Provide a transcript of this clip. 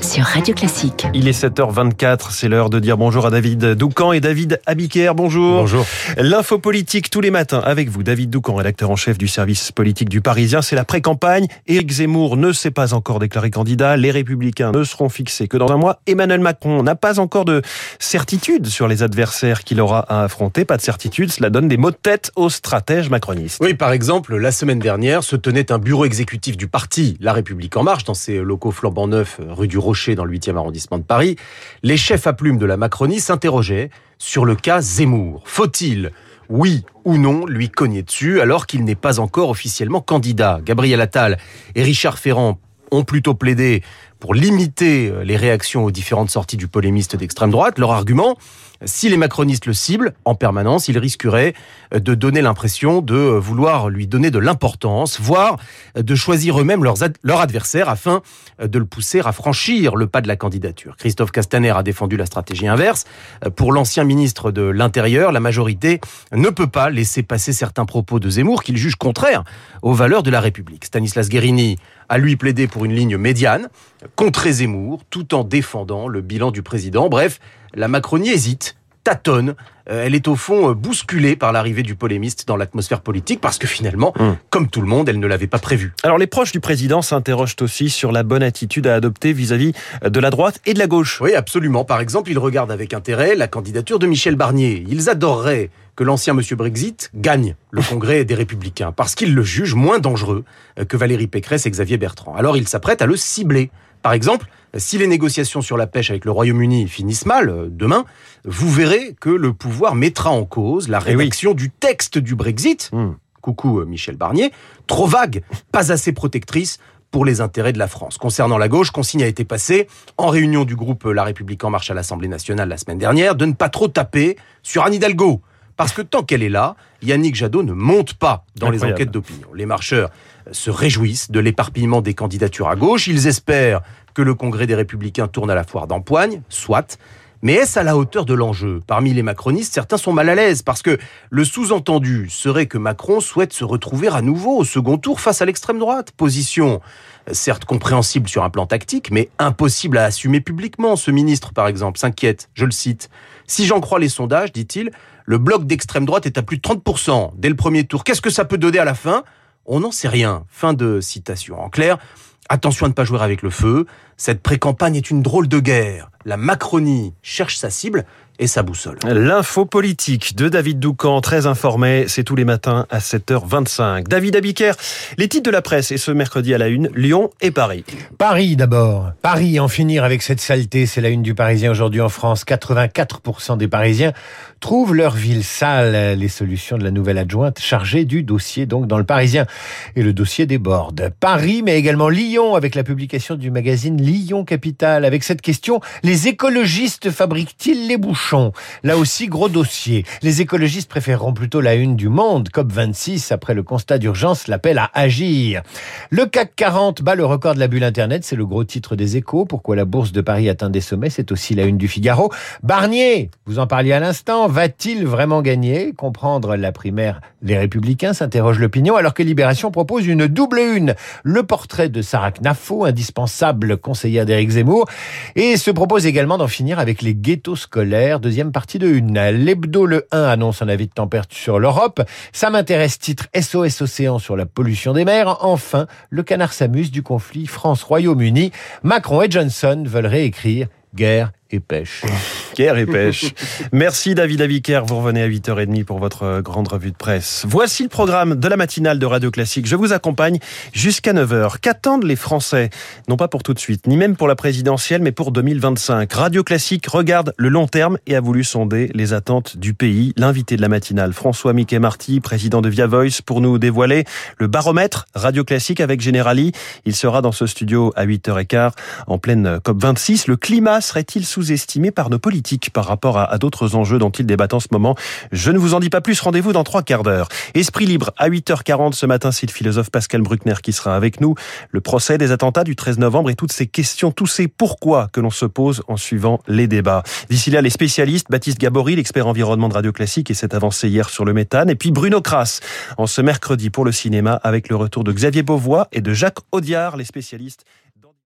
Sur Radio Classique. Il est 7h24, c'est l'heure de dire bonjour à David Doucan et David Abiker. Bonjour. Bonjour. L'info politique tous les matins avec vous, David Doucan, rédacteur en chef du service politique du Parisien. C'est la pré-campagne. Éric Zemmour ne s'est pas encore déclaré candidat. Les Républicains ne seront fixés que dans un mois. Emmanuel Macron n'a pas encore de certitude sur les adversaires qu'il aura à affronter. Pas de certitude, cela donne des mots de tête aux stratèges macronistes. Oui, par exemple, la semaine dernière se tenait un bureau exécutif du parti La République En Marche dans ses locaux flambant neufs rue du Rocher dans le 8e arrondissement de Paris. Les chefs à plumes de la Macronie s'interrogeaient sur le cas Zemmour. Faut-il oui ou non lui cogner dessus alors qu'il n'est pas encore officiellement candidat? Gabriel Attal et Richard Ferrand ont plutôt plaidé pour limiter les réactions aux différentes sorties du polémiste d'extrême droite. Leur argument, si les macronistes le ciblent en permanence, ils risqueraient de donner l'impression de vouloir lui donner de l'importance, voire de choisir eux-mêmes ad leur adversaire afin de le pousser à franchir le pas de la candidature. Christophe Castaner a défendu la stratégie inverse. Pour l'ancien ministre de l'Intérieur, la majorité ne peut pas laisser passer certains propos de Zemmour qu'il juge contraires aux valeurs de la République. Stanislas Guérini a lui plaidé pour une ligne médiane, contre Zemmour, tout en défendant le bilan du président. Bref, la Macronie hésite, tâtonne. Elle est au fond bousculée par l'arrivée du polémiste dans l'atmosphère politique parce que finalement, mmh. comme tout le monde, elle ne l'avait pas prévu. Alors les proches du président s'interrogent aussi sur la bonne attitude à adopter vis-à-vis de la droite et de la gauche. Oui, absolument. Par exemple, ils regardent avec intérêt la candidature de Michel Barnier. Ils adoreraient que l'ancien monsieur Brexit gagne le congrès des Républicains parce qu'ils le jugent moins dangereux que Valérie Pécresse et Xavier Bertrand. Alors ils s'apprêtent à le cibler. Par exemple, si les négociations sur la pêche avec le Royaume-Uni finissent mal demain, vous verrez que le pouvoir mettra en cause la rédaction oui. du texte du Brexit. Mmh. Coucou Michel Barnier, trop vague, pas assez protectrice pour les intérêts de la France. Concernant la gauche, consigne a été passée en réunion du groupe La République en marche à l'Assemblée nationale la semaine dernière de ne pas trop taper sur Anne Hidalgo. Parce que tant qu'elle est là, Yannick Jadot ne monte pas dans Incroyable. les enquêtes d'opinion. Les marcheurs se réjouissent de l'éparpillement des candidatures à gauche. Ils espèrent que le Congrès des Républicains tourne à la foire d'empoigne, soit. Mais est-ce à la hauteur de l'enjeu Parmi les macronistes, certains sont mal à l'aise parce que le sous-entendu serait que Macron souhaite se retrouver à nouveau au second tour face à l'extrême droite. Position certes compréhensible sur un plan tactique, mais impossible à assumer publiquement. Ce ministre, par exemple, s'inquiète, je le cite. Si j'en crois les sondages, dit-il, le bloc d'extrême droite est à plus de 30% dès le premier tour. Qu'est-ce que ça peut donner à la fin? On n'en sait rien. Fin de citation. En clair, attention à ne pas jouer avec le feu. Cette pré-campagne est une drôle de guerre. La Macronie cherche sa cible et sa boussole. L'info politique de David Doucan, très informé, c'est tous les matins à 7h25. David Abiker, les titres de la presse et ce mercredi à la une, Lyon et Paris. Paris d'abord. Paris, en finir avec cette saleté, c'est la une du Parisien aujourd'hui en France. 84% des Parisiens trouvent leur ville sale. Les solutions de la nouvelle adjointe chargée du dossier donc dans le Parisien. Et le dossier déborde. Paris, mais également Lyon avec la publication du magazine Lyon Capital avec cette question, les écologistes fabriquent-ils les bouchons? Là aussi, gros dossier. Les écologistes préféreront plutôt la une du Monde, COP26, après le constat d'urgence, l'appel à agir. Le CAC 40 bat le record de la bulle Internet, c'est le gros titre des échos. Pourquoi la bourse de Paris atteint des sommets, c'est aussi la une du Figaro. Barnier, vous en parliez à l'instant, va-t-il vraiment gagner? Comprendre la primaire Les Républicains, s'interroge l'opinion, alors que Libération propose une double une. Le portrait de Sarah Knafo, indispensable conseillère d'Éric Zemmour, et se propose également d'en finir avec les ghettos scolaires deuxième partie de une. L'hebdo Le 1 annonce un avis de température sur l'Europe. Ça m'intéresse titre SOS Océan sur la pollution des mers. Enfin, le canard s'amuse du conflit France-Royaume-Uni. Macron et Johnson veulent réécrire guerre et. Guerre et pêche. Merci David Aviker, vous revenez à 8h30 pour votre grande revue de presse. Voici le programme de la matinale de Radio Classique. Je vous accompagne jusqu'à 9h. Qu'attendent les Français? Non pas pour tout de suite, ni même pour la présidentielle, mais pour 2025. Radio Classique regarde le long terme et a voulu sonder les attentes du pays. L'invité de la matinale, François Mickey Marty, président de Via Voice, pour nous dévoiler le baromètre Radio Classique avec Generali. Il sera dans ce studio à 8h15 en pleine COP26. Le climat serait-il sous-estimé par nos politiques par rapport à, d'autres enjeux dont ils débattent en ce moment. Je ne vous en dis pas plus, rendez-vous dans trois quarts d'heure. Esprit libre à 8h40 ce matin, c'est le philosophe Pascal Bruckner qui sera avec nous. Le procès des attentats du 13 novembre et toutes ces questions, tous ces pourquoi que l'on se pose en suivant les débats. D'ici là, les spécialistes, Baptiste Gabory, l'expert environnement de Radio Classique et cette avancée hier sur le méthane, et puis Bruno Kras en ce mercredi pour le cinéma avec le retour de Xavier Beauvois et de Jacques Audiard, les spécialistes